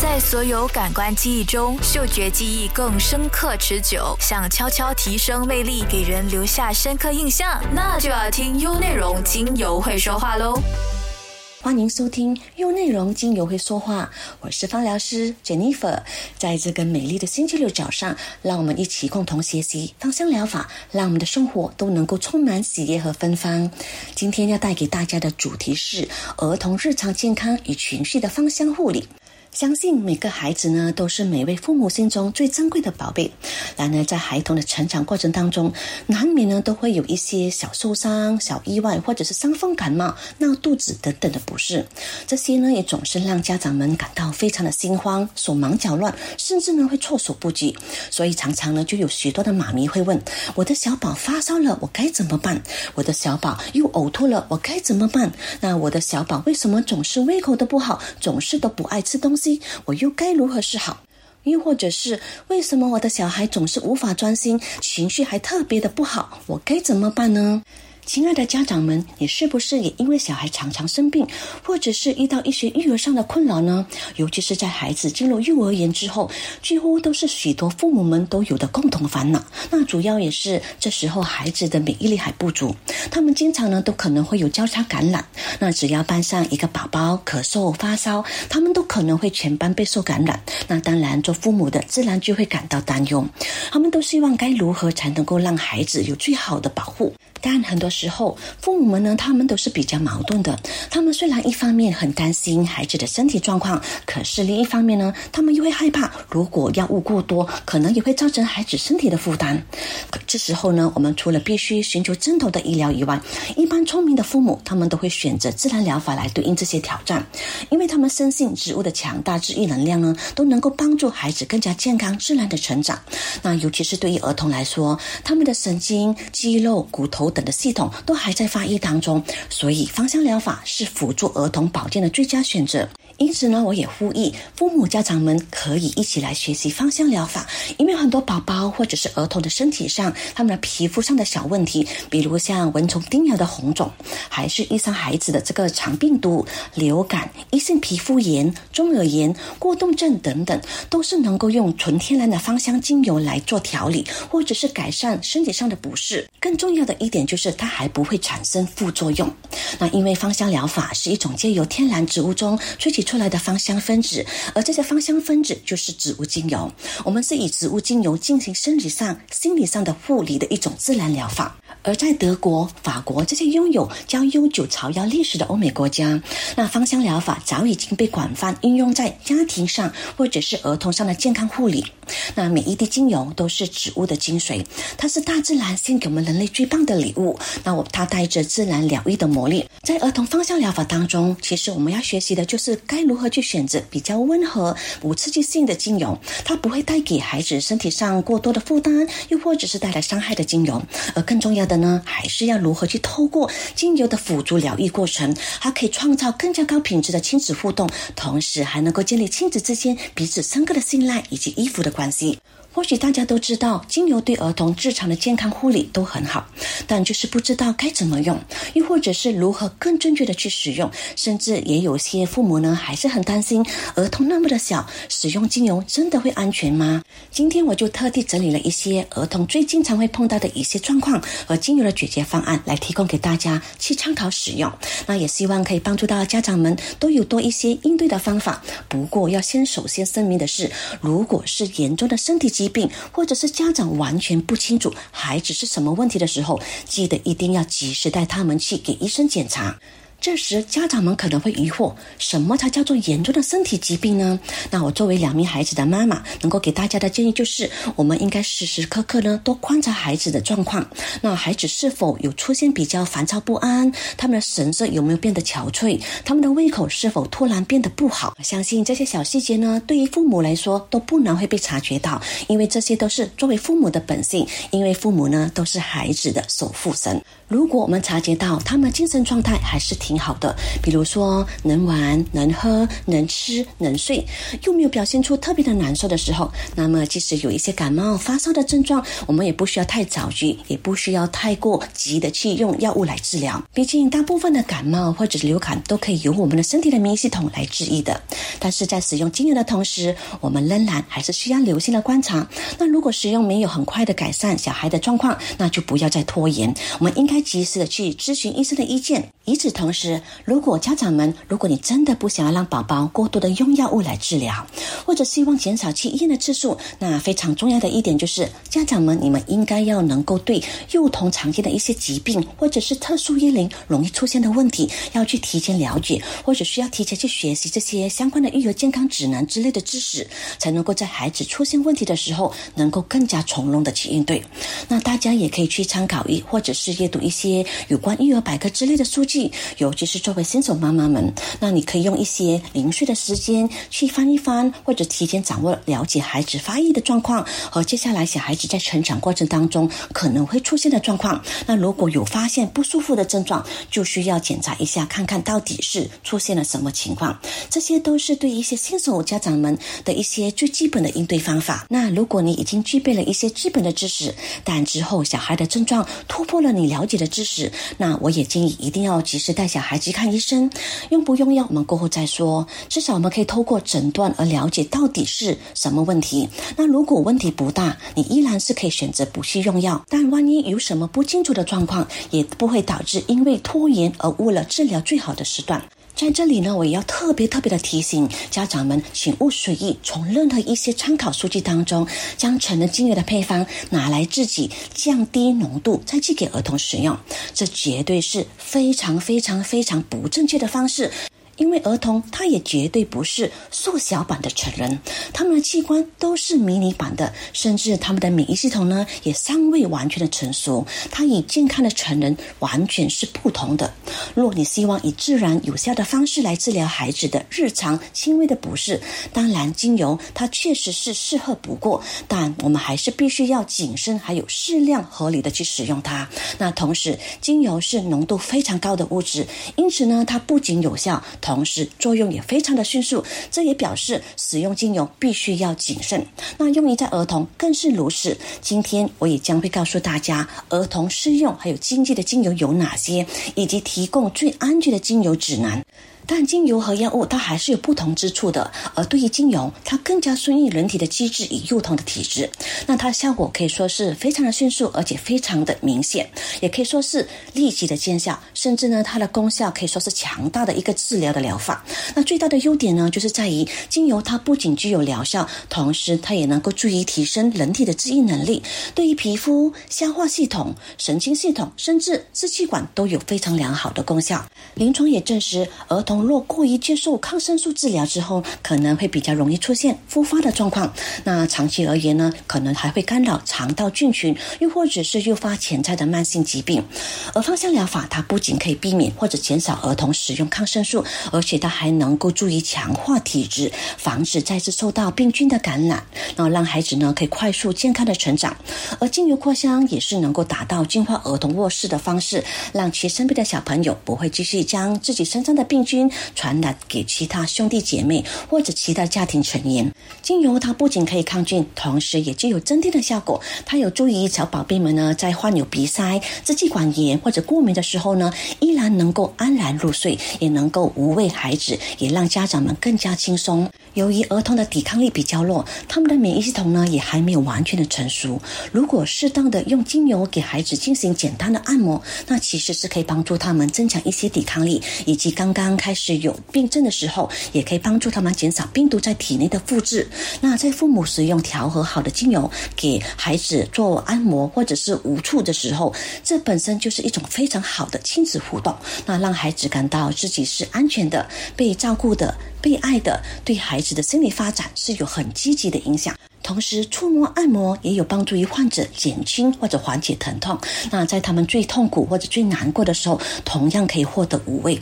在所有感官记忆中，嗅觉记忆更深刻持久。想悄悄提升魅力，给人留下深刻印象，那就要听优内容精油会说话喽。欢迎收听优内容精油会说话，我是芳疗师 Jennifer。在这个美丽的星期六早上，让我们一起共同学习芳香疗法，让我们的生活都能够充满喜悦和芬芳。今天要带给大家的主题是儿童日常健康与情绪的芳香护理。相信每个孩子呢，都是每位父母心中最珍贵的宝贝。然而，在孩童的成长过程当中，难免呢都会有一些小受伤、小意外，或者是伤风感冒、闹肚子等等的不适。这些呢，也总是让家长们感到非常的心慌、手忙脚乱，甚至呢会措手不及。所以，常常呢就有许多的妈咪会问：我的小宝发烧了，我该怎么办？我的小宝又呕吐了，我该怎么办？那我的小宝为什么总是胃口都不好，总是都不爱吃东西？我又该如何是好？又或者是为什么我的小孩总是无法专心，情绪还特别的不好？我该怎么办呢？亲爱的家长们，你是不是也因为小孩常常生病，或者是遇到一些育儿上的困扰呢？尤其是在孩子进入幼儿园之后，几乎都是许多父母们都有的共同烦恼。那主要也是这时候孩子的免疫力还不足，他们经常呢都可能会有交叉感染。那只要班上一个宝宝咳嗽发烧，他们都可能会全班被受感染。那当然，做父母的自然就会感到担忧，他们都希望该如何才能够让孩子有最好的保护。但很多时候，父母们呢，他们都是比较矛盾的。他们虽然一方面很担心孩子的身体状况，可是另一方面呢，他们又会害怕，如果药物过多，可能也会造成孩子身体的负担。这时候呢，我们除了必须寻求针头的医疗以外，一般聪明的父母，他们都会选择自然疗法来对应这些挑战，因为他们深信植物的强大治愈能量呢，都能够帮助孩子更加健康、自然的成长。那尤其是对于儿童来说，他们的神经、肌肉、骨头。等的系统都还在发育当中，所以芳香疗法是辅助儿童保健的最佳选择。因此呢，我也呼吁父母家长们可以一起来学习芳香疗法，因为很多宝宝或者是儿童的身体上，他们的皮肤上的小问题，比如像蚊虫叮咬的红肿，还是遇上孩子的这个肠病毒、流感、异性皮肤炎、中耳炎、过动症等等，都是能够用纯天然的芳香精油来做调理，或者是改善身体上的不适。更重要的一点就是它还不会产生副作用。那因为芳香疗法是一种借由天然植物中萃取。出来的芳香分子，而这些芳香分子就是植物精油。我们是以植物精油进行生理上、心理上的护理的一种自然疗法。而在德国、法国这些拥有较悠久草药历史的欧美国家，那芳香疗法早已经被广泛应用在家庭上或者是儿童上的健康护理。那每一滴精油都是植物的精髓，它是大自然献给我们人类最棒的礼物。那我它带着自然疗愈的魔力，在儿童芳香疗法当中，其实我们要学习的就是该如何去选择比较温和、无刺激性的精油，它不会带给孩子身体上过多的负担，又或者是带来伤害的精油。而更重要的呢，还是要如何去透过精油的辅助疗愈过程，还可以创造更加高品质的亲子互动，同时还能够建立亲子之间彼此深刻的信赖以及依附的关系。或许大家都知道，精油对儿童日常的健康护理都很好，但就是不知道该怎么用，又或者是如何更正确的去使用。甚至也有些父母呢，还是很担心儿童那么的小，使用精油真的会安全吗？今天我就特地整理了一些儿童最经常会碰到的一些状况和精油的解决方案，来提供给大家去参考使用。那也希望可以帮助到家长们都有多一些应对的方法。不过要先首先声明的是，如果是严重的身体疾，病，或者是家长完全不清楚孩子是什么问题的时候，记得一定要及时带他们去给医生检查。这时，家长们可能会疑惑：什么才叫做严重的身体疾病呢？那我作为两名孩子的妈妈，能够给大家的建议就是，我们应该时时刻刻呢多观察孩子的状况。那孩子是否有出现比较烦躁不安？他们的神色有没有变得憔悴？他们的胃口是否突然变得不好？相信这些小细节呢，对于父母来说都不难会被察觉到，因为这些都是作为父母的本性。因为父母呢都是孩子的守护神。如果我们察觉到他们精神状态还是挺。挺好的，比如说能玩、能喝、能吃、能睡，又没有表现出特别的难受的时候，那么即使有一些感冒、发烧的症状，我们也不需要太着急，也不需要太过急的去用药物来治疗。毕竟大部分的感冒或者是流感都可以由我们的身体的免疫系统来治愈的。但是在使用精油的同时，我们仍然还是需要留心的观察。那如果使用没有很快的改善小孩的状况，那就不要再拖延，我们应该及时的去咨询医生的意见。与此同时，是如果家长们，如果你真的不想要让宝宝过多的用药物来治疗，或者希望减少去医院的次数，那非常重要的一点就是，家长们你们应该要能够对幼童常见的一些疾病或者是特殊医龄容易出现的问题，要去提前了解，或者需要提前去学习这些相关的育儿健康指南之类的知识，才能够在孩子出现问题的时候，能够更加从容的去应对。那大家也可以去参考一，或者是阅读一些有关育儿百科之类的书籍，尤其是作为新手妈妈们，那你可以用一些零碎的时间去翻一翻，或者提前掌握了解孩子发育的状况和接下来小孩子在成长过程当中可能会出现的状况。那如果有发现不舒服的症状，就需要检查一下，看看到底是出现了什么情况。这些都是对一些新手家长们的一些最基本的应对方法。那如果你已经具备了一些基本的知识，但之后小孩的症状突破了你了解的知识，那我也建议一定要及时带小小孩去看医生。用不用药，我们过后再说。至少我们可以透过诊断而了解到底是什么问题。那如果问题不大，你依然是可以选择不去用药。但万一有什么不清楚的状况，也不会导致因为拖延而误了治疗最好的时段。在这里呢，我也要特别特别的提醒家长们，请勿随意从任何一些参考数据当中将成人精油的配方拿来自己降低浓度，再寄给儿童使用，这绝对是非常非常非常不正确的方式。因为儿童他也绝对不是缩小版的成人，他们的器官都是迷你版的，甚至他们的免疫系统呢也尚未完全的成熟。他与健康的成人完全是不同的。若你希望以自然有效的方式来治疗孩子的日常轻微的不适，当然精油它确实是适合不过，但我们还是必须要谨慎，还有适量合理的去使用它。那同时，精油是浓度非常高的物质，因此呢，它不仅有效。同时，作用也非常的迅速，这也表示使用精油必须要谨慎。那用于在儿童更是如此。今天我也将会告诉大家，儿童适用还有经济的精油有哪些，以及提供最安全的精油指南。但精油和药物它还是有不同之处的，而对于精油，它更加顺应人体的机制与幼童的体质，那它的效果可以说是非常的迅速，而且非常的明显，也可以说是立即的见效，甚至呢，它的功效可以说是强大的一个治疗的疗法。那最大的优点呢，就是在于精油它不仅具有疗效，同时它也能够注意提升人体的治愈能力，对于皮肤、消化系统、神经系统，甚至支气管都有非常良好的功效。临床也证实，儿童。若过于接受抗生素治疗之后，可能会比较容易出现复发的状况。那长期而言呢，可能还会干扰肠道菌群，又或者是诱发潜在的慢性疾病。而芳香疗法，它不仅可以避免或者减少儿童使用抗生素，而且它还能够注意强化体质，防止再次受到病菌的感染，然后让孩子呢可以快速健康的成长。而精油扩香也是能够达到净化儿童卧室的方式，让其身边的小朋友不会继续将自己身上的病菌。传染给其他兄弟姐妹或者其他家庭成员。精油它不仅可以抗菌，同时也具有镇定的效果。它有助于小宝贝们呢，在患有鼻塞、支气管炎或者过敏的时候呢，依然能够安然入睡，也能够无畏孩子，也让家长们更加轻松。由于儿童的抵抗力比较弱，他们的免疫系统呢也还没有完全的成熟。如果适当的用精油给孩子进行简单的按摩，那其实是可以帮助他们增强一些抵抗力，以及刚刚开始有病症的时候，也可以帮助他们减少病毒在体内的复制。那在父母使用调和好的精油给孩子做按摩或者是无处的时候，这本身就是一种非常好的亲子互动，那让孩子感到自己是安全的、被照顾的。被爱的对孩子的心理发展是有很积极的影响，同时触摸按摩也有帮助于患者减轻或者缓解疼痛。那在他们最痛苦或者最难过的时候，同样可以获得无畏。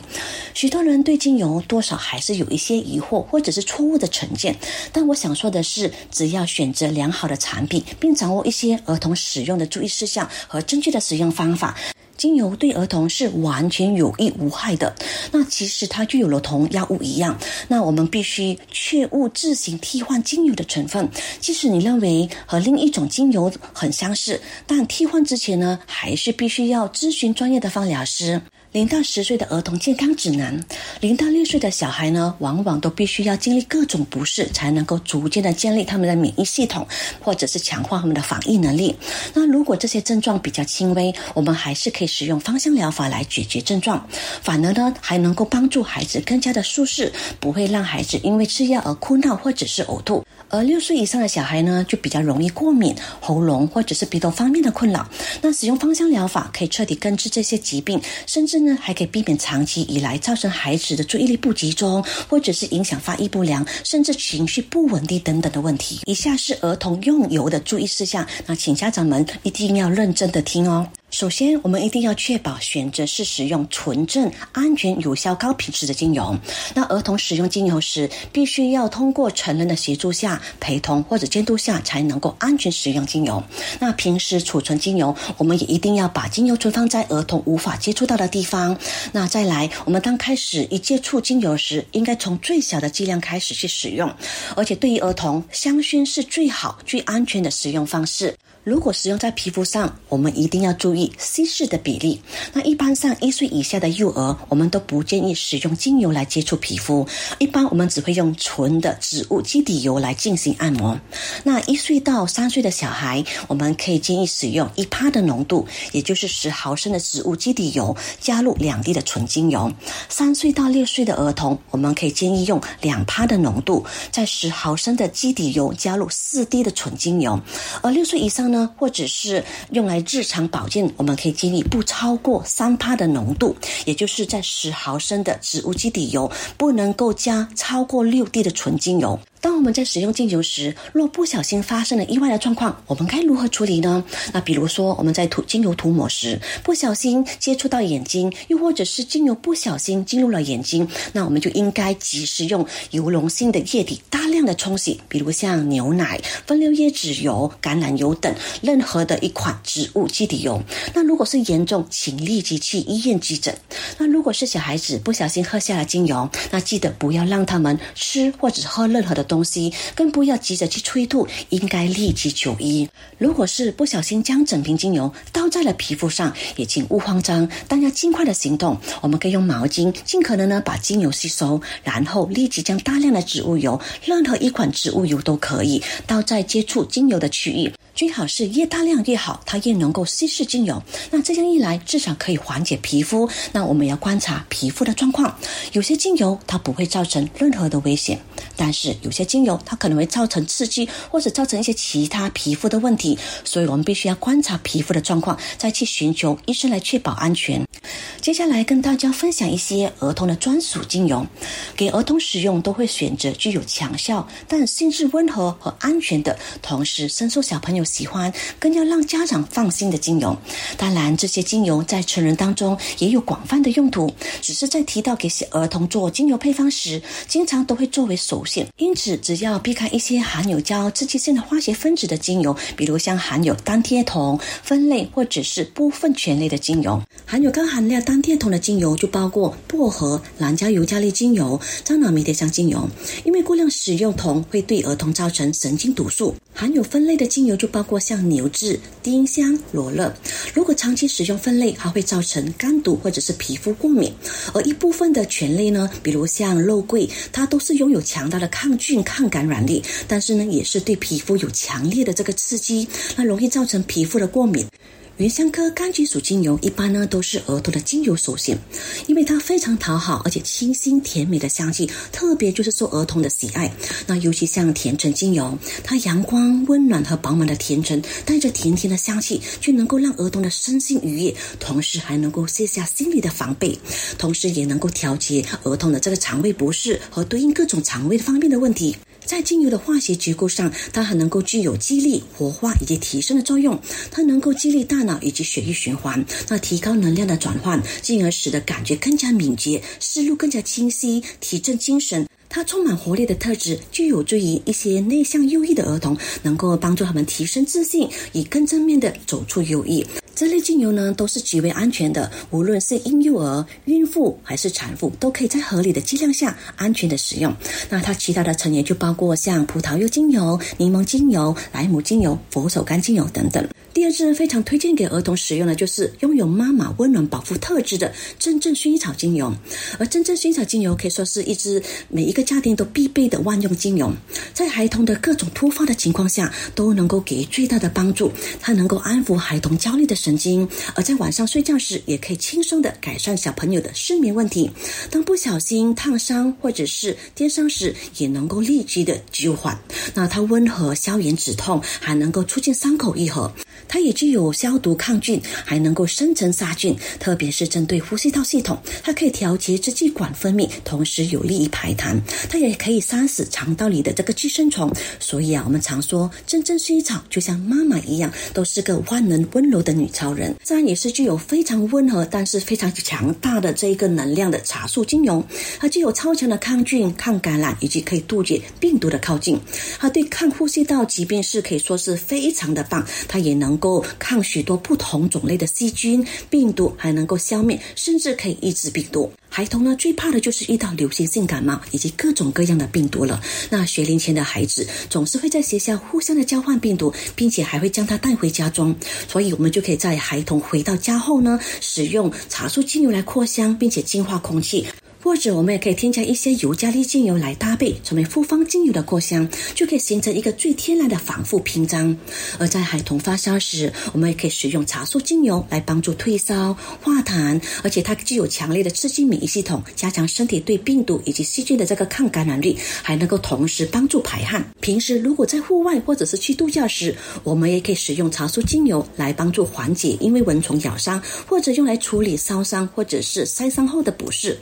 许多人对精油多少还是有一些疑惑或者是错误的成见，但我想说的是，只要选择良好的产品，并掌握一些儿童使用的注意事项和正确的使用方法。精油对儿童是完全有益无害的。那其实它就有了同药物一样，那我们必须切勿自行替换精油的成分。即使你认为和另一种精油很相似，但替换之前呢，还是必须要咨询专业的芳疗师。零到十岁的儿童健康指南，零到六岁的小孩呢，往往都必须要经历各种不适，才能够逐渐的建立他们的免疫系统，或者是强化他们的防疫能力。那如果这些症状比较轻微，我们还是可以使用芳香疗法来解决症状，反而呢，还能够帮助孩子更加的舒适，不会让孩子因为吃药而哭闹或者是呕吐。而六岁以上的小孩呢，就比较容易过敏、喉咙或者是鼻窦方面的困扰。那使用芳香疗法可以彻底根治这些疾病，甚至呢，还可以避免长期以来造成孩子的注意力不集中，或者是影响发育不良，甚至情绪不稳定等等的问题。以下是儿童用油的注意事项，那请家长们一定要认真的听哦。首先，我们一定要确保选择是使用纯正、安全、有效、高品质的精油。那儿童使用精油时，必须要通过成人的协助下、陪同或者监督下，才能够安全使用精油。那平时储存精油，我们也一定要把精油存放在儿童无法接触到的地方。那再来，我们当开始一接触精油时，应该从最小的剂量开始去使用。而且，对于儿童，香薰是最好、最安全的使用方式。如果使用在皮肤上，我们一定要注意稀释的比例。那一般上一岁以下的幼儿，我们都不建议使用精油来接触皮肤。一般我们只会用纯的植物基底油来进行按摩。那一岁到三岁的小孩，我们可以建议使用一帕的浓度，也就是十毫升的植物基底油加入两滴的纯精油。三岁到六岁的儿童，我们可以建议用两帕的浓度，在十毫升的基底油加入四滴的纯精油。而六岁以上呢？或者是用来日常保健，我们可以建议不超过三帕的浓度，也就是在十毫升的植物基底油不能够加超过六滴的纯精油。当我们在使用精油时，若不小心发生了意外的状况，我们该如何处理呢？那比如说，我们在涂精油涂抹时，不小心接触到眼睛，又或者是精油不小心进入了眼睛，那我们就应该及时用油溶性的液体大量的冲洗，比如像牛奶、分流椰子油、橄榄油等任何的一款植物基底油。那如果是严重，请立即去医院急诊。那如果是小孩子不小心喝下了精油，那记得不要让他们吃或者喝任何的。东西更不要急着去催吐，应该立即就医。如果是不小心将整瓶精油倒在了皮肤上，也请勿慌张，但要尽快的行动。我们可以用毛巾尽可能呢把精油吸收，然后立即将大量的植物油，任何一款植物油都可以倒在接触精油的区域。最好是越大量越好，它越能够稀释精油。那这样一来，至少可以缓解皮肤。那我们要观察皮肤的状况。有些精油它不会造成任何的危险，但是有些精油它可能会造成刺激，或者造成一些其他皮肤的问题。所以我们必须要观察皮肤的状况，再去寻求医生来确保安全。接下来跟大家分享一些儿童的专属精油，给儿童使用都会选择具有强效但性质温和和安全的，同时深受小朋友。喜欢更要让家长放心的精油，当然这些精油在成人当中也有广泛的用途，只是在提到给儿童做精油配方时，经常都会作为首选。因此，只要避开一些含有较刺激性的化学分子的精油，比如像含有单萜酮酚类或者是部分醛类的精油，含有高含量单萜酮的精油就包括薄荷、蓝椒尤加利精油、樟脑迷迭香精油，因为过量使用酮会对儿童造成神经毒素。含有酚类的精油就包括像牛至、丁香、罗勒。如果长期使用酚类，还会造成肝毒或者是皮肤过敏。而一部分的醛类呢，比如像肉桂，它都是拥有强强大的抗菌、抗感染力，但是呢，也是对皮肤有强烈的这个刺激，那容易造成皮肤的过敏。原香科柑橘属精油一般呢都是儿童的精油首选，因为它非常讨好，而且清新甜美的香气，特别就是受儿童的喜爱。那尤其像甜橙精油，它阳光温暖和饱满的甜橙，带着甜甜的香气，就能够让儿童的身心愉悦，同时还能够卸下心理的防备，同时也能够调节儿童的这个肠胃不适和对应各种肠胃方面的问题。在精油的化学结构上，它还能够具有激励、活化以及提升的作用。它能够激励大脑以及血液循环，那提高能量的转换，进而使得感觉更加敏捷，思路更加清晰，提振精神。它充满活力的特质，就有助于一些内向忧郁的儿童，能够帮助他们提升自信，以更正面的走出忧郁。这类精油呢都是极为安全的，无论是婴幼儿、孕妇还是产妇，都可以在合理的剂量下安全的使用。那它其他的成员就包括像葡萄柚精油、柠檬精油、莱姆精油、佛手柑精油等等。第二支非常推荐给儿童使用的，就是拥有妈妈温暖保护特质的真正薰衣草精油。而真正薰衣草精油可以说是一支每一个家庭都必备的万用精油，在孩童的各种突发的情况下都能够给予最大的帮助。它能够安抚孩童焦虑的神经，而在晚上睡觉时也可以轻松的改善小朋友的失眠问题。当不小心烫伤或者是跌伤时，也能够立即的救缓。那它温和消炎止痛，还能够促进伤口愈合。它也具有消毒抗菌，还能够生成杀菌，特别是针对呼吸道系统，它可以调节支气管分泌，同时有利于排痰。它也可以杀死肠道里的这个寄生虫。所以啊，我们常说真正薰衣草就像妈妈一样，都是个万能温柔的女超人。自然也是具有非常温和，但是非常强大的这一个能量的茶树精油。它具有超强的抗菌、抗感染以及可以杜绝病毒的靠近。它对抗呼吸道疾病是可以说是非常的棒。它也能。能够抗许多不同种类的细菌、病毒，还能够消灭，甚至可以抑制病毒。孩童呢最怕的就是遇到流行性感冒以及各种各样的病毒了。那学龄前的孩子总是会在学校互相的交换病毒，并且还会将它带回家中。所以，我们就可以在孩童回到家后呢，使用茶树精油来扩香，并且净化空气。或者我们也可以添加一些尤加利精油来搭配，成为复方精油的扩香，就可以形成一个最天然的防护屏障。而在孩童发烧时，我们也可以使用茶树精油来帮助退烧化痰，而且它具有强烈的刺激免疫系统，加强身体对病毒以及细菌的这个抗感染力，还能够同时帮助排汗。平时如果在户外或者是去度假时，我们也可以使用茶树精油来帮助缓解因为蚊虫咬伤，或者用来处理烧伤或者是晒伤后的不适。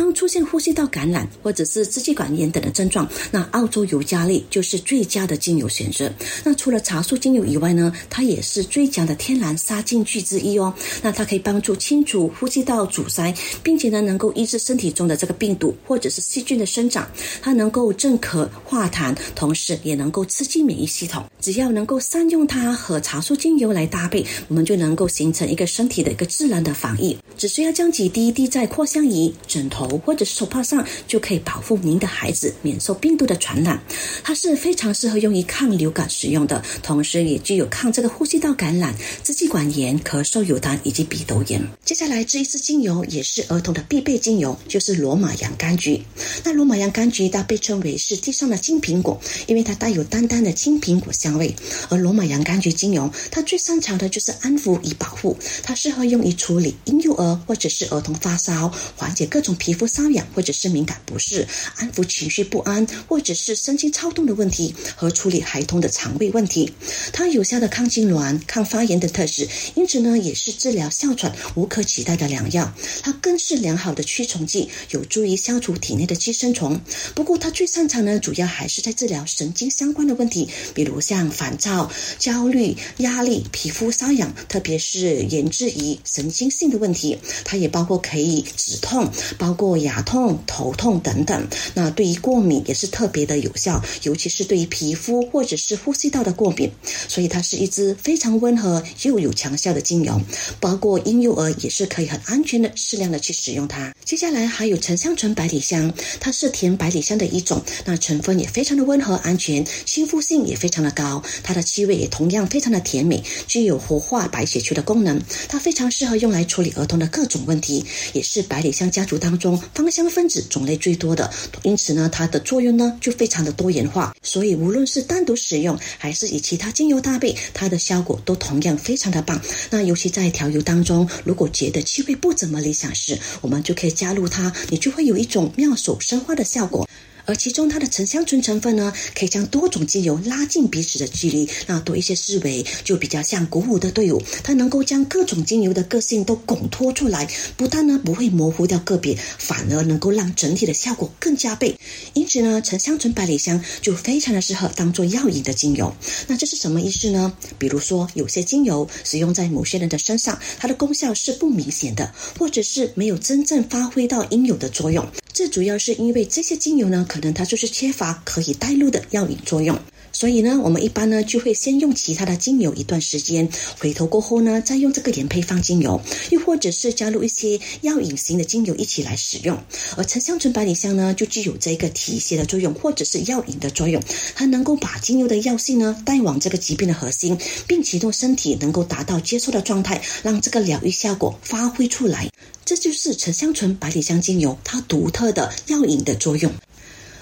当出现呼吸道感染或者是支气管炎等的症状，那澳洲尤加利就是最佳的精油选择。那除了茶树精油以外呢，它也是最佳的天然杀菌剂之一哦。那它可以帮助清除呼吸道阻塞，并且呢能够抑制身体中的这个病毒或者是细菌的生长。它能够镇咳化痰，同时也能够刺激免疫系统。只要能够善用它和茶树精油来搭配，我们就能够形成一个身体的一个自然的防疫。只需要将几滴滴在扩香仪、枕头。或者是手帕上就可以保护您的孩子免受病毒的传染。它是非常适合用于抗流感使用的，同时也具有抗这个呼吸道感染、支气管炎、咳嗽、有痰以及鼻窦炎。接下来这一支精油也是儿童的必备精油，就是罗马洋甘菊。那罗马洋甘菊它被称为是地上的金苹果，因为它带有淡淡的金苹果香味。而罗马洋甘菊精油它最擅长的就是安抚与保护，它适合用于处理婴幼儿或者是儿童发烧，缓解各种皮皮肤。瘙痒或者是敏感不适，安抚情绪不安或者是神经超动的问题，和处理孩童的肠胃问题。它有效的抗痉挛、抗发炎的特质，因此呢，也是治疗哮喘无可取代的良药。它更是良好的驱虫剂，有助于消除体内的寄生虫。不过，它最擅长呢，主要还是在治疗神经相关的问题，比如像烦躁、焦虑、压力、皮肤瘙痒，特别是研制于神经性的问题。它也包括可以止痛，包过。牙痛、头痛等等，那对于过敏也是特别的有效，尤其是对于皮肤或者是呼吸道的过敏，所以它是一支非常温和又有强效的精油，包括婴幼儿也是可以很安全的适量的去使用它。接下来还有沉香醇百里香，它是甜百里香的一种，那成分也非常的温和安全，亲肤性也非常的高，它的气味也同样非常的甜美，具有活化白血球的功能，它非常适合用来处理儿童的各种问题，也是百里香家族当中。芳香分子种类最多的，因此呢，它的作用呢就非常的多元化。所以无论是单独使用，还是以其他精油搭配，它的效果都同样非常的棒。那尤其在调油当中，如果觉得气味不怎么理想时，我们就可以加入它，你就会有一种妙手生花的效果。而其中它的沉香醇成分呢，可以将多种精油拉近彼此的距离，那多一些思维就比较像鼓舞的队伍。它能够将各种精油的个性都拱托出来，不但呢不会模糊掉个别，反而能够让整体的效果更加倍。因此呢，沉香醇百里香就非常的适合当做药引的精油。那这是什么意思呢？比如说有些精油使用在某些人的身上，它的功效是不明显的，或者是没有真正发挥到应有的作用。这主要是因为这些精油呢，可能它就是缺乏可以带入的药引作用。所以呢，我们一般呢就会先用其他的精油一段时间，回头过后呢，再用这个原配方精油，又或者是加入一些药引型的精油一起来使用。而沉香醇百里香呢，就具有这个提携的作用，或者是药引的作用，它能够把精油的药性呢带往这个疾病的核心，并启动身体能够达到接受的状态，让这个疗愈效果发挥出来。这就是沉香醇百里香精油它独特的药引的作用。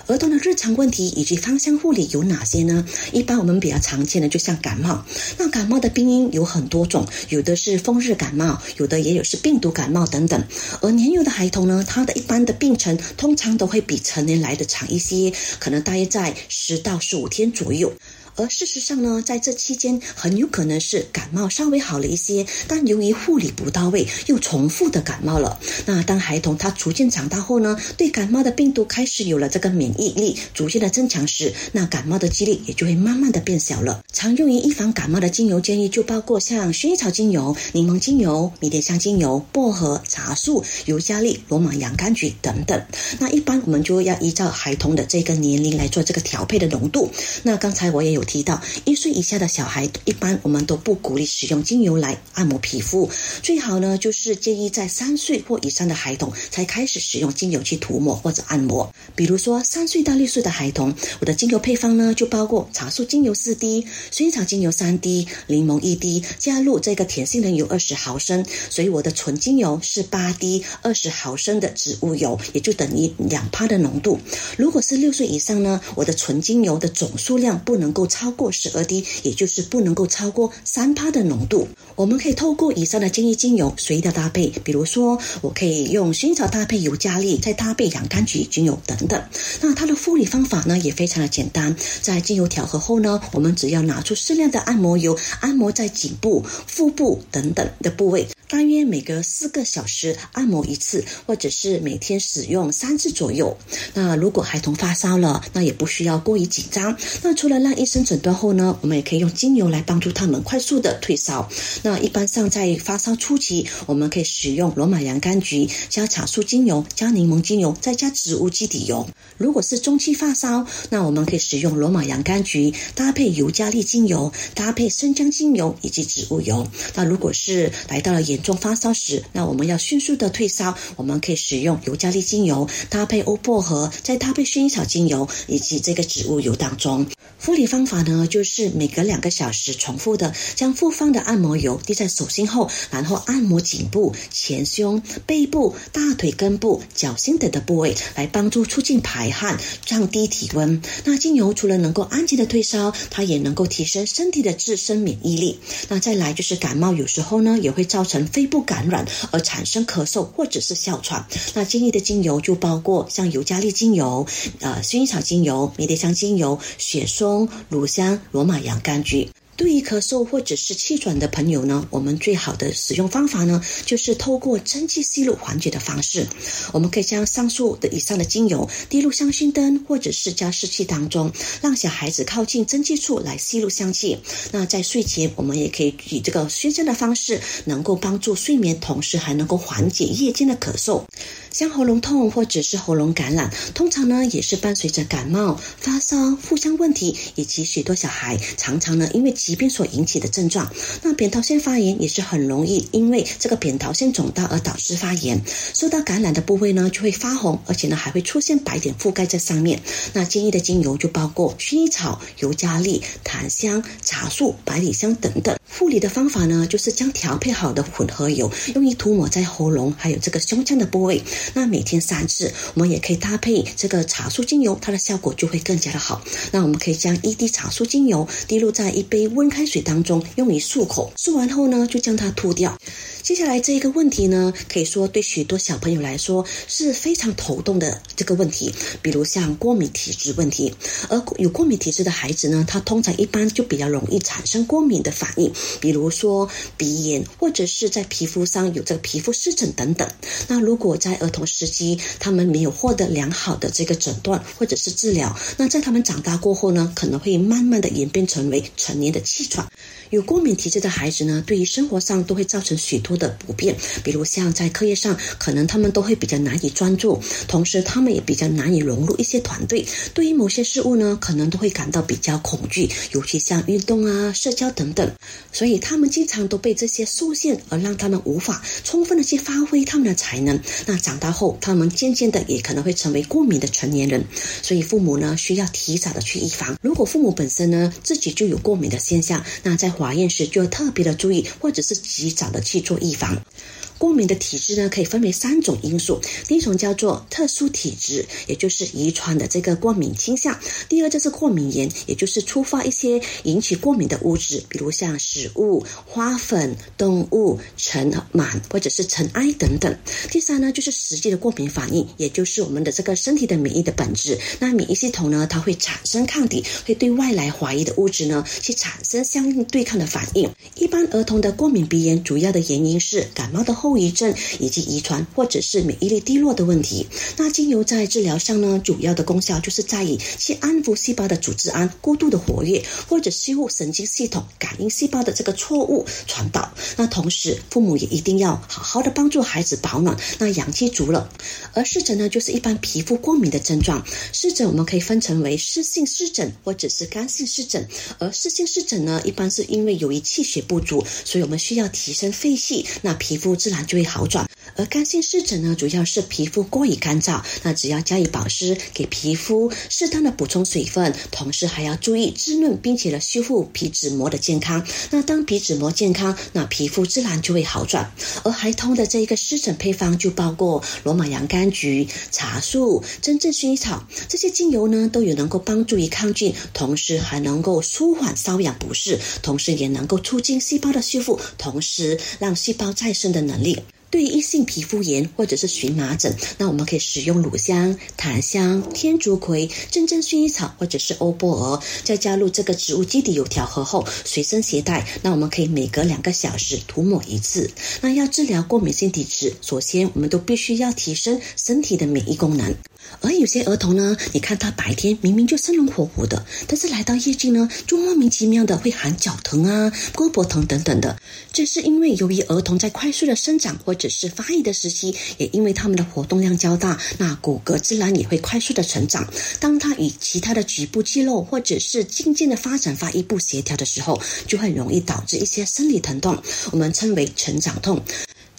儿童的日常问题以及芳香护理有哪些呢？一般我们比较常见的就像感冒，那感冒的病因有很多种，有的是风热感冒，有的也有是病毒感冒等等。而年幼的孩童呢，他的一般的病程通常都会比成年来的长一些，可能大约在十到十五天左右。而事实上呢，在这期间很有可能是感冒稍微好了一些，但由于护理不到位，又重复的感冒了。那当孩童他逐渐长大后呢，对感冒的病毒开始有了这个免疫力，逐渐的增强时，那感冒的几率也就会慢慢的变小了。常用于预防感冒的精油建议就包括像薰衣草精油、柠檬精油、迷迭香精油、薄荷、茶树、尤加利、罗马洋甘菊等等。那一般我们就要依照孩童的这个年龄来做这个调配的浓度。那刚才我也有。提到一岁以下的小孩，一般我们都不鼓励使用精油来按摩皮肤，最好呢就是建议在三岁或以上的孩童才开始使用精油去涂抹或者按摩。比如说三岁到六岁的孩童，我的精油配方呢就包括茶树精油四滴、薰衣草精油三滴、柠檬一滴，加入这个甜杏仁油二十毫升，所以我的纯精油是八滴二十毫升的植物油，也就等于两帕的浓度。如果是六岁以上呢，我的纯精油的总数量不能够超超。过十二滴，也就是不能够超过三帕的浓度。我们可以透过以上的建议精油随意的搭配，比如说我可以用薰衣草搭配尤加利，再搭配洋甘菊精油等等。那它的护理方法呢也非常的简单，在精油调和后呢，我们只要拿出适量的按摩油，按摩在颈部、腹部等等的部位。大约每隔四个小时按摩一次，或者是每天使用三次左右。那如果孩童发烧了，那也不需要过于紧张。那除了让医生诊断后呢，我们也可以用精油来帮助他们快速的退烧。那一般上在发烧初期，我们可以使用罗马洋甘菊加茶树精油加柠檬精油再加植物基底油。如果是中期发烧，那我们可以使用罗马洋甘菊搭配尤加利精油搭配生姜精油以及植物油。那如果是来到了严重发烧时，那我们要迅速的退烧，我们可以使用尤加利精油搭配欧薄荷，再搭配薰衣草精油以及这个植物油当中。护理方法呢，就是每隔两个小时重复的将复方的按摩油滴在手心后，然后按摩颈部、前胸、背部、大腿根部、脚心等的部位，来帮助促进排汗、降低体温。那精油除了能够安静的退烧，它也能够提升身体的自身免疫力。那再来就是感冒，有时候呢也会造成肺部感染而产生咳嗽或者是哮喘。那建议的精油就包括像尤加利精油、呃薰衣草精油、迷迭香精油、雪松、乳香、罗马洋甘菊。对于咳嗽或者是气喘的朋友呢，我们最好的使用方法呢，就是透过蒸汽吸入缓解的方式。我们可以将上述的以上的精油滴入香薰灯或者是加湿器当中，让小孩子靠近蒸汽处来吸入香气。那在睡前，我们也可以以这个熏香的方式，能够帮助睡眠，同时还能够缓解夜间的咳嗽。像喉咙痛或者是喉咙感染，通常呢也是伴随着感冒、发烧、腹腔问题，以及许多小孩常常呢因为疾病所引起的症状。那扁桃腺发炎也是很容易因为这个扁桃腺肿大而导致发炎，受到感染的部位呢就会发红，而且呢还会出现白点覆盖在上面。那建议的精油就包括薰衣草、尤加利、檀香、茶树、百里香等等。护理的方法呢就是将调配好的混合油用于涂抹在喉咙还有这个胸腔的部位。那每天三次，我们也可以搭配这个茶树精油，它的效果就会更加的好。那我们可以将一滴茶树精油滴入在一杯温开水当中，用于漱口。漱完后呢，就将它吐掉。接下来这一个问题呢，可以说对许多小朋友来说是非常头痛的这个问题，比如像过敏体质问题。而有过敏体质的孩子呢，他通常一般就比较容易产生过敏的反应，比如说鼻炎，或者是在皮肤上有这个皮肤湿疹等等。那如果在儿童时期他们没有获得良好的这个诊断或者是治疗，那在他们长大过后呢，可能会慢慢的演变成为成年的气喘。有过敏体质的孩子呢，对于生活上都会造成许多。的不便，比如像在课业上，可能他们都会比较难以专注，同时他们也比较难以融入一些团队。对于某些事物呢，可能都会感到比较恐惧，尤其像运动啊、社交等等。所以他们经常都被这些受限，而让他们无法充分的去发挥他们的才能。那长大后，他们渐渐的也可能会成为过敏的成年人。所以父母呢，需要提早的去预防。如果父母本身呢自己就有过敏的现象，那在怀孕时就要特别的注意，或者是及早的去做预防。过敏的体质呢，可以分为三种因素。第一种叫做特殊体质，也就是遗传的这个过敏倾向。第二就是过敏炎，也就是触发一些引起过敏的物质，比如像食物、花粉、动物、尘螨或者是尘埃等等。第三呢，就是实际的过敏反应，也就是我们的这个身体的免疫的本质。那免疫系统呢，它会产生抗体，会对外来怀疑的物质呢，去产生相应对抗的反应。一般儿童的过敏鼻炎主要的原因是感冒的后。后遗症以及遗传或者是免疫力低落的问题。那精油在治疗上呢，主要的功效就是在于去安抚细胞的组织胺过度的活跃，或者修复神经系统感应细胞的这个错误传导。那同时，父母也一定要好好的帮助孩子保暖。那阳气足了。而湿疹呢，就是一般皮肤过敏的症状。湿疹我们可以分成为湿性湿疹或者是干性湿疹。而湿性湿疹呢，一般是因为由于气血不足，所以我们需要提升肺气，那皮肤自然。就会好转，而干性湿疹呢，主要是皮肤过于干燥，那只要加以保湿，给皮肤适当的补充水分，同时还要注意滋润，并且呢修复皮脂膜的健康。那当皮脂膜健康，那皮肤自然就会好转。而孩童的这一个湿疹配方就包括罗马洋甘菊、茶树、真正薰衣草这些精油呢，都有能够帮助于抗菌，同时还能够舒缓瘙痒不适，同时也能够促进细胞的修复，同时让细胞再生的能力。对于异性皮肤炎或者是荨麻疹，那我们可以使用乳香、檀香、天竺葵、真正薰衣草或者是欧泊尔，再加入这个植物基底油调和后随身携带。那我们可以每隔两个小时涂抹一次。那要治疗过敏性体质，首先我们都必须要提升身体的免疫功能。而有些儿童呢，你看他白天明明就生龙活虎的，但是来到夜间呢，就莫名其妙的会喊脚疼啊、胳膊疼等等的。这是因为由于儿童在快速的生长或者是发育的时期，也因为他们的活动量较大，那骨骼自然也会快速的成长。当他与其他的局部肌肉或者是渐渐的发展发育不协调的时候，就很容易导致一些生理疼痛，我们称为成长痛。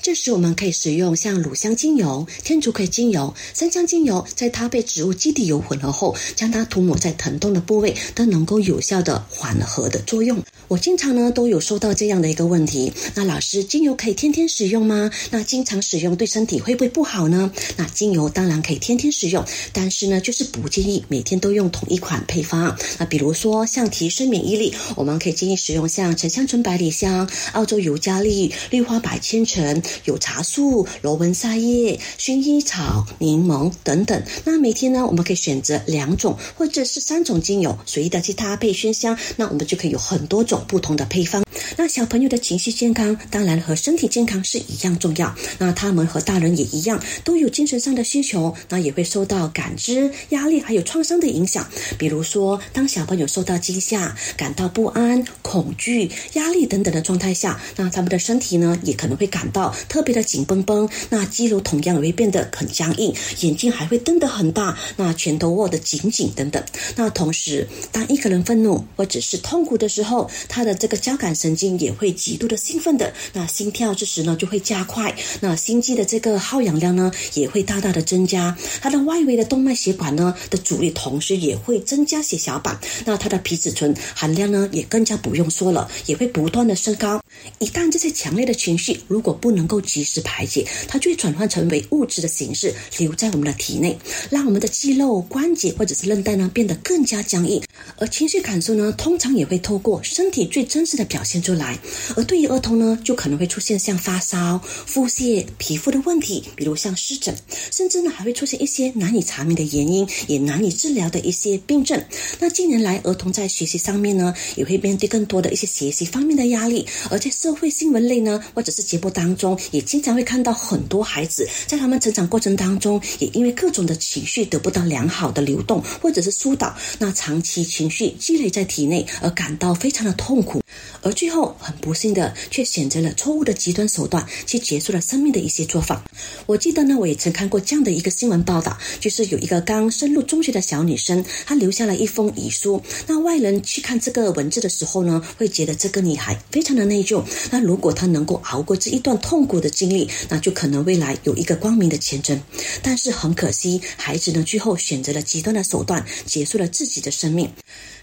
这时我们可以使用像乳香精油、天竺葵精油、生姜精油，在它被植物基底油混合后，将它涂抹在疼痛的部位，都能够有效的缓和的作用。我经常呢都有收到这样的一个问题，那老师，精油可以天天使用吗？那经常使用对身体会不会不好呢？那精油当然可以天天使用，但是呢就是不建议每天都用同一款配方。那比如说像提升免疫力，我们可以建议使用像沉香醇百里香、澳洲尤加利、绿花百千层。有茶树、罗纹沙叶、薰衣草、柠檬等等。那每天呢，我们可以选择两种或者是三种精油，随意的去搭配熏香。那我们就可以有很多种不同的配方。那小朋友的情绪健康，当然和身体健康是一样重要。那他们和大人也一样，都有精神上的需求，那也会受到感知、压力还有创伤的影响。比如说，当小朋友受到惊吓、感到不安、恐惧、压力等等的状态下，那他们的身体呢，也可能会感到。特别的紧绷绷，那肌肉同样也会变得很僵硬，眼睛还会瞪得很大，那拳头握得紧紧等等。那同时，当一个人愤怒或者是痛苦的时候，他的这个交感神经也会极度的兴奋的，那心跳这时呢就会加快，那心肌的这个耗氧量呢也会大大的增加，他的外围的动脉血管呢的阻力同时也会增加血小板，那他的皮质醇含量呢也更加不用说了，也会不断的升高。一旦这些强烈的情绪如果不能够及时排解，它就会转换成为物质的形式，留在我们的体内，让我们的肌肉、关节或者是韧带呢变得更加僵硬。而情绪感受呢，通常也会透过身体最真实的表现出来。而对于儿童呢，就可能会出现像发烧、腹泻、皮肤的问题，比如像湿疹，甚至呢还会出现一些难以查明的原因，也难以治疗的一些病症。那近年来，儿童在学习上面呢，也会面对更多的一些学习方面的压力，而在社会新闻类呢，或者是节目当中。也经常会看到很多孩子在他们成长过程当中，也因为各种的情绪得不到良好的流动或者是疏导，那长期情绪积累在体内而感到非常的痛痛苦。而最后很不幸的却选择了错误的极端手段去结束了生命的一些做法。我记得呢，我也曾看过这样的一个新闻报道，就是有一个刚升入中学的小女生，她留下了一封遗书。那外人去看这个文字的时候呢，会觉得这个女孩非常的内疚。那如果她能够熬过这一段痛苦的经历，那就可能未来有一个光明的前程。但是很可惜，孩子呢最后选择了极端的手段，结束了自己的生命。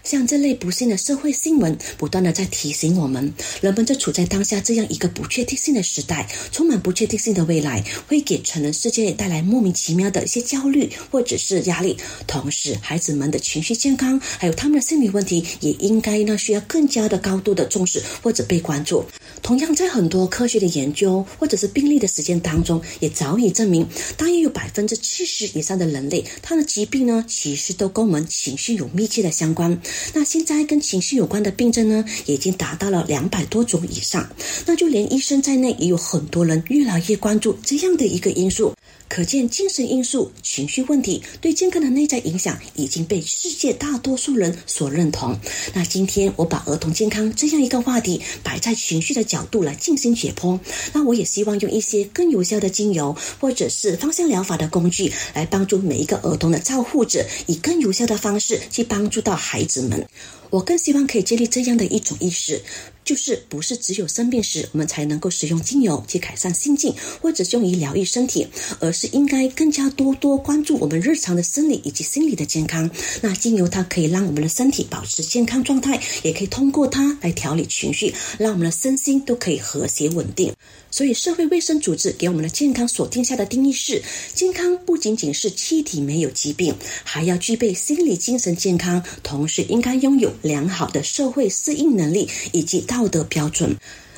像这类不幸的社会新闻，不断的在提醒我们，人们正处在当下这样一个不确定性的时代，充满不确定性的未来，会给成人世界带来莫名其妙的一些焦虑或者是压力。同时，孩子们的情绪健康，还有他们的心理问题，也应该呢需要更加的高度的重视或者被关注。同样，在很多科学的研究或者是病例的实践当中，也早已证明，大约有百分之七十以上的人类，他的疾病呢，其实都跟我们情绪有密切的相关。那现在跟情绪有关的病症呢，已经达到了两百多种以上。那就连医生在内，也有很多人越来越关注这样的一个因素。可见，精神因素、情绪问题对健康的内在影响已经被世界大多数人所认同。那今天我把儿童健康这样一个话题摆在情绪的角度来进行解剖。那我也希望用一些更有效的精油或者是芳香疗法的工具，来帮助每一个儿童的照护者，以更有效的方式去帮助到孩子们。我更希望可以建立这样的一种意识，就是不是只有生病时我们才能够使用精油去改善心境，或者用于疗愈身体，而是应该更加多多关注我们日常的生理以及心理的健康。那精油它可以让我们的身体保持健康状态，也可以通过它来调理情绪，让我们的身心都可以和谐稳定。所以，社会卫生组织给我们的健康所定下的定义是：健康不仅仅是气体没有疾病，还要具备心理精神健康，同时应该拥有良好的社会适应能力以及道德标准。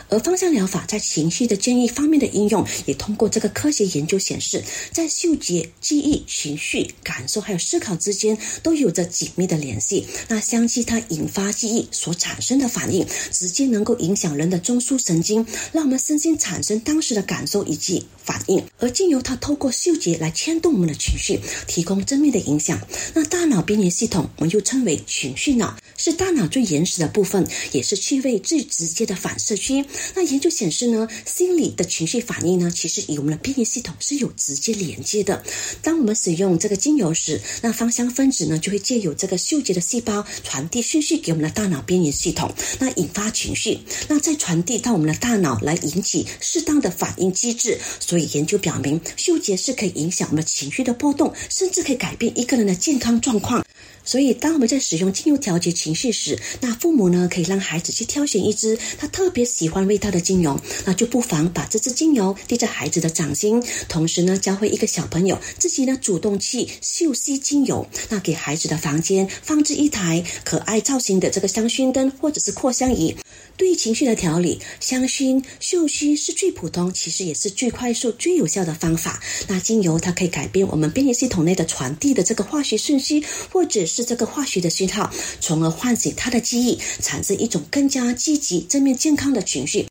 而芳香疗法在情绪的建议方面的应用，也通过这个科学研究显示，在嗅觉、记忆、情绪、感受还有思考之间都有着紧密的联系。那香气它引发记忆所产生的反应，直接能够影响人的中枢神经，让我们身心产生当时的感受以及反应。而精油它透过嗅觉来牵动我们的情绪，提供正面的影响。那大脑边缘系统，我们又称为情绪脑，是大脑最原始的部分，也是气味最直接的反射区。那研究显示呢，心理的情绪反应呢，其实与我们的边缘系统是有直接连接的。当我们使用这个精油时，那芳香分子呢，就会借由这个嗅觉的细胞传递讯息给我们的大脑边缘系统，那引发情绪，那再传递到我们的大脑来引起适当的反应机制。所以研究表明，嗅觉是可以影响我们情绪的波动，甚至可以改变一个人的健康状况。所以，当我们在使用精油调节情绪时，那父母呢可以让孩子去挑选一支他特别喜欢味道的精油，那就不妨把这支精油滴在孩子的掌心，同时呢教会一个小朋友自己呢主动去嗅吸精油。那给孩子的房间放置一台可爱造型的这个香薰灯或者是扩香仪。对于情绪的调理，香薰嗅息是最普通，其实也是最快速、最有效的方法。那精油它可以改变我们边缘系统内的传递的这个化学讯息，或者是这个化学的讯号，从而唤醒他的记忆，产生一种更加积极、正面、健康的情绪。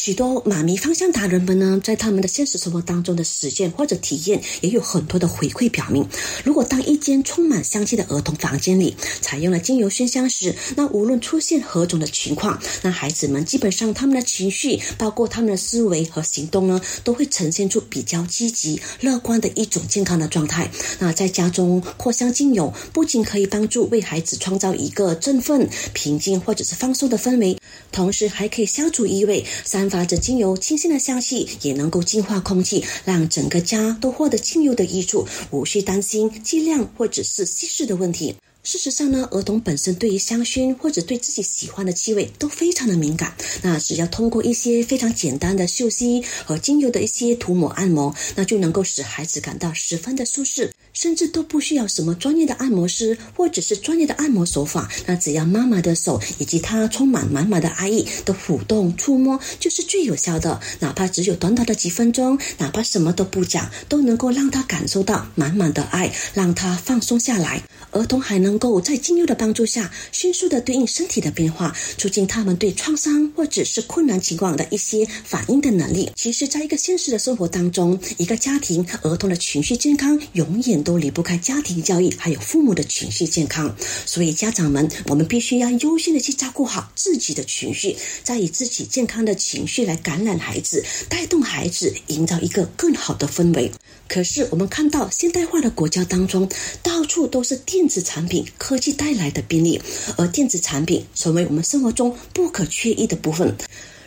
许多妈咪芳香达人们呢，在他们的现实生活当中的实践或者体验，也有很多的回馈表明，如果当一间充满香气的儿童房间里采用了精油熏香时，那无论出现何种的情况，那孩子们基本上他们的情绪，包括他们的思维和行动呢，都会呈现出比较积极、乐观的一种健康的状态。那在家中扩香精油，不仅可以帮助为孩子创造一个振奋、平静或者是放松的氛围，同时还可以消除异味。三散发着精油清新的香气，也能够净化空气，让整个家都获得精油的益处，无需担心剂量或者是稀释的问题。事实上呢，儿童本身对于香薰或者对自己喜欢的气味都非常的敏感。那只要通过一些非常简单的嗅吸和精油的一些涂抹按摩，那就能够使孩子感到十分的舒适，甚至都不需要什么专业的按摩师或者是专业的按摩手法。那只要妈妈的手以及她充满满满的爱意的抚动触摸，就是最有效的。哪怕只有短短的几分钟，哪怕什么都不讲，都能够让他感受到满满的爱，让他放松下来。儿童还能够在精油的帮助下，迅速的对应身体的变化，促进他们对创伤或者是困难情况的一些反应的能力。其实，在一个现实的生活当中，一个家庭儿童的情绪健康永远都。离不开家庭教育，还有父母的情绪健康。所以家长们，我们必须要优先的去照顾好自己的情绪，再以自己健康的情绪来感染孩子，带动孩子，营造一个更好的氛围。可是我们看到现代化的国家当中，到处都是电子产品，科技带来的便利，而电子产品成为我们生活中不可缺一的部分。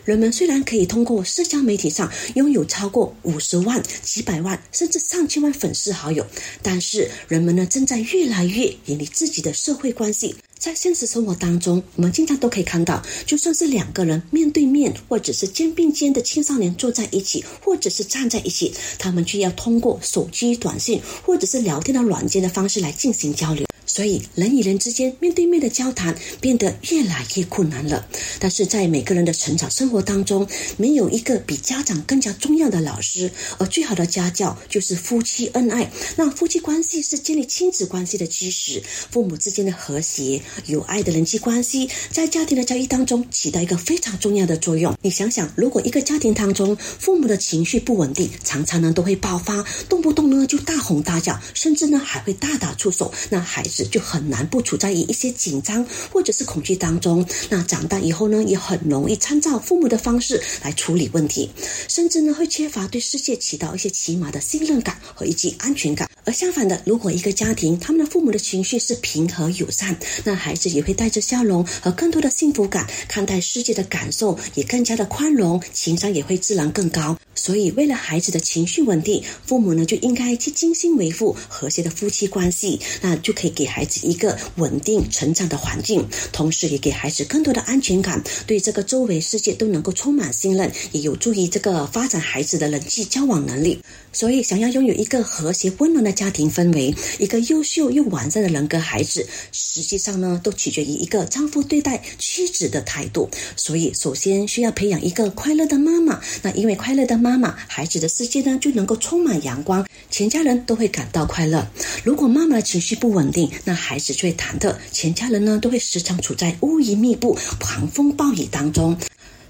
人们虽然可以通过社交媒体上拥有超过五十万、几百万甚至上千万粉丝好友，但是人们呢正在越来越远离自己的社会关系。在现实生活当中，我们经常都可以看到，就算是两个人面对面，或者是肩并肩的青少年坐在一起，或者是站在一起，他们却要通过手机短信或者是聊天的软件的方式来进行交流。所以，人与人之间面对面的交谈变得越来越困难了。但是在每个人的成长生活当中，没有一个比家长更加重要的老师，而最好的家教就是夫妻恩爱。那夫妻关系是建立亲子关系的基石，父母之间的和谐、有爱的人际关系，在家庭的教育当中起到一个非常重要的作用。你想想，如果一个家庭当中父母的情绪不稳定，常常呢都会爆发，动不动呢就大吼大叫，甚至呢还会大打出手，那孩子。就很难不处在于一些紧张或者是恐惧当中。那长大以后呢，也很容易参照父母的方式来处理问题，甚至呢会缺乏对世界起到一些起码的信任感和以及安全感。而相反的，如果一个家庭他们的父母的情绪是平和友善，那孩子也会带着笑容和更多的幸福感看待世界的感受，也更加的宽容，情商也会自然更高。所以，为了孩子的情绪稳定，父母呢就应该去精心维护和谐的夫妻关系，那就可以给孩子一个稳定成长的环境，同时也给孩子更多的安全感，对这个周围世界都能够充满信任，也有助于这个发展孩子的人际交往能力。所以，想要拥有一个和谐温暖的家庭氛围，一个优秀又完善的人格孩子，实际上呢，都取决于一个丈夫对待妻子的态度。所以，首先需要培养一个快乐的妈妈。那因为快乐的妈妈妈，孩子的世界呢就能够充满阳光，全家人都会感到快乐。如果妈妈的情绪不稳定，那孩子就会忐忑，全家人呢都会时常处在乌云密布、狂风暴雨当中。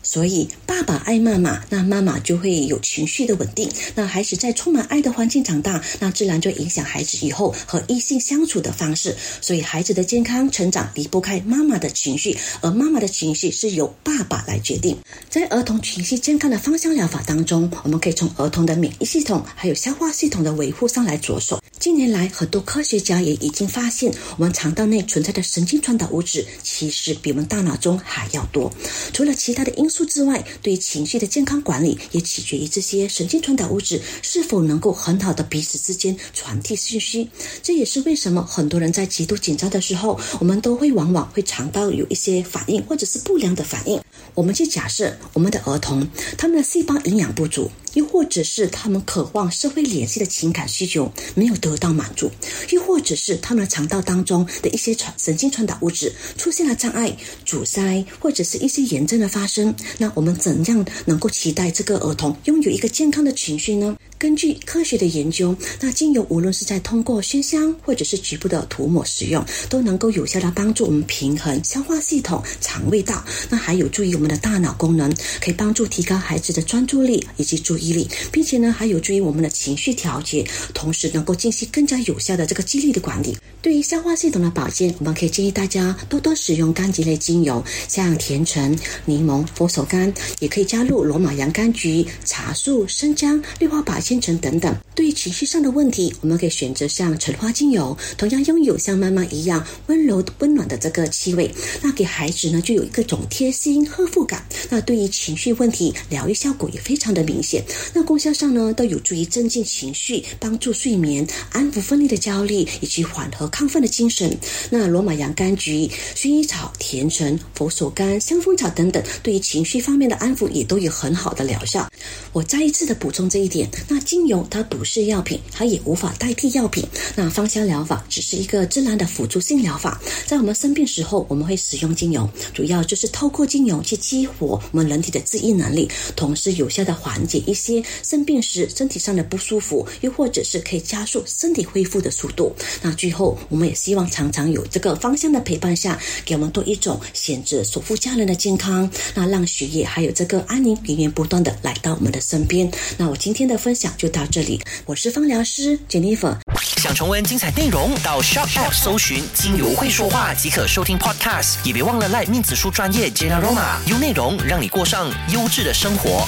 所以，爸爸爱妈妈，那妈妈就会有情绪的稳定。那孩子在充满爱的环境长大，那自然就影响孩子以后和异性相处的方式。所以，孩子的健康成长离不开妈妈的情绪，而妈妈的情绪是由爸爸来决定。在儿童情绪健康的芳香疗法当中，我们可以从儿童的免疫系统还有消化系统的维护上来着手。近年来，很多科学家也已经发现，我们肠道内存在的神经传导物质其实比我们大脑中还要多。除了其他的因素之外，对情绪的健康管理也取决于这些神经传导物质是否能够很好的彼此之间传递信息。这也是为什么很多人在极度紧张的时候，我们都会往往会肠道有一些反应或者是不良的反应。我们去假设我们的儿童他们的细胞营养不足。又或者是他们渴望社会联系的情感需求没有得到满足，又或者是他们的肠道当中的一些传神经传导物质出现了障碍、阻塞，或者是一些炎症的发生，那我们怎样能够期待这个儿童拥有一个健康的情绪呢？根据科学的研究，那精油无论是在通过熏香或者是局部的涂抹使用，都能够有效的帮助我们平衡消化系统、肠胃道，那还有助于我们的大脑功能，可以帮助提高孩子的专注力以及注意力，并且呢还有助于我们的情绪调节，同时能够进行更加有效的这个激励的管理。对于消化系统的保健，我们可以建议大家多多使用柑橘类精油，像甜橙、柠檬、佛手柑，也可以加入罗马洋甘菊、茶树、生姜、绿化保健。千层等等，对于情绪上的问题，我们可以选择像橙花精油，同样拥有像妈妈一样温柔温暖的这个气味，那给孩子呢就有一个种贴心呵护感。那对于情绪问题，疗愈效果也非常的明显。那功效上呢，都有助于镇静情绪，帮助睡眠，安抚分离的焦虑，以及缓和亢奋的精神。那罗马洋甘菊、薰衣草、甜橙、佛手柑、香蜂草等等，对于情绪方面的安抚也都有很好的疗效。我再一次的补充这一点，那。精油它不是药品，它也无法代替药品。那芳香疗法只是一个自然的辅助性疗法。在我们生病时候，我们会使用精油，主要就是透过精油去激活我们人体的自愈能力，同时有效的缓解一些生病时身体上的不舒服，又或者是可以加速身体恢复的速度。那最后，我们也希望常常有这个芳香的陪伴下，给我们多一种选择守护家人的健康，那让血液还有这个安宁源源不断的来到我们的身边。那我今天的分享。就到这里，我是芳疗师 Jennifer。想重温精彩内容，到 Shop App 搜寻“精油会说话”即可收听 Podcast，也别忘了赖面子书专业 Jenna Roma，用内容让你过上优质的生活。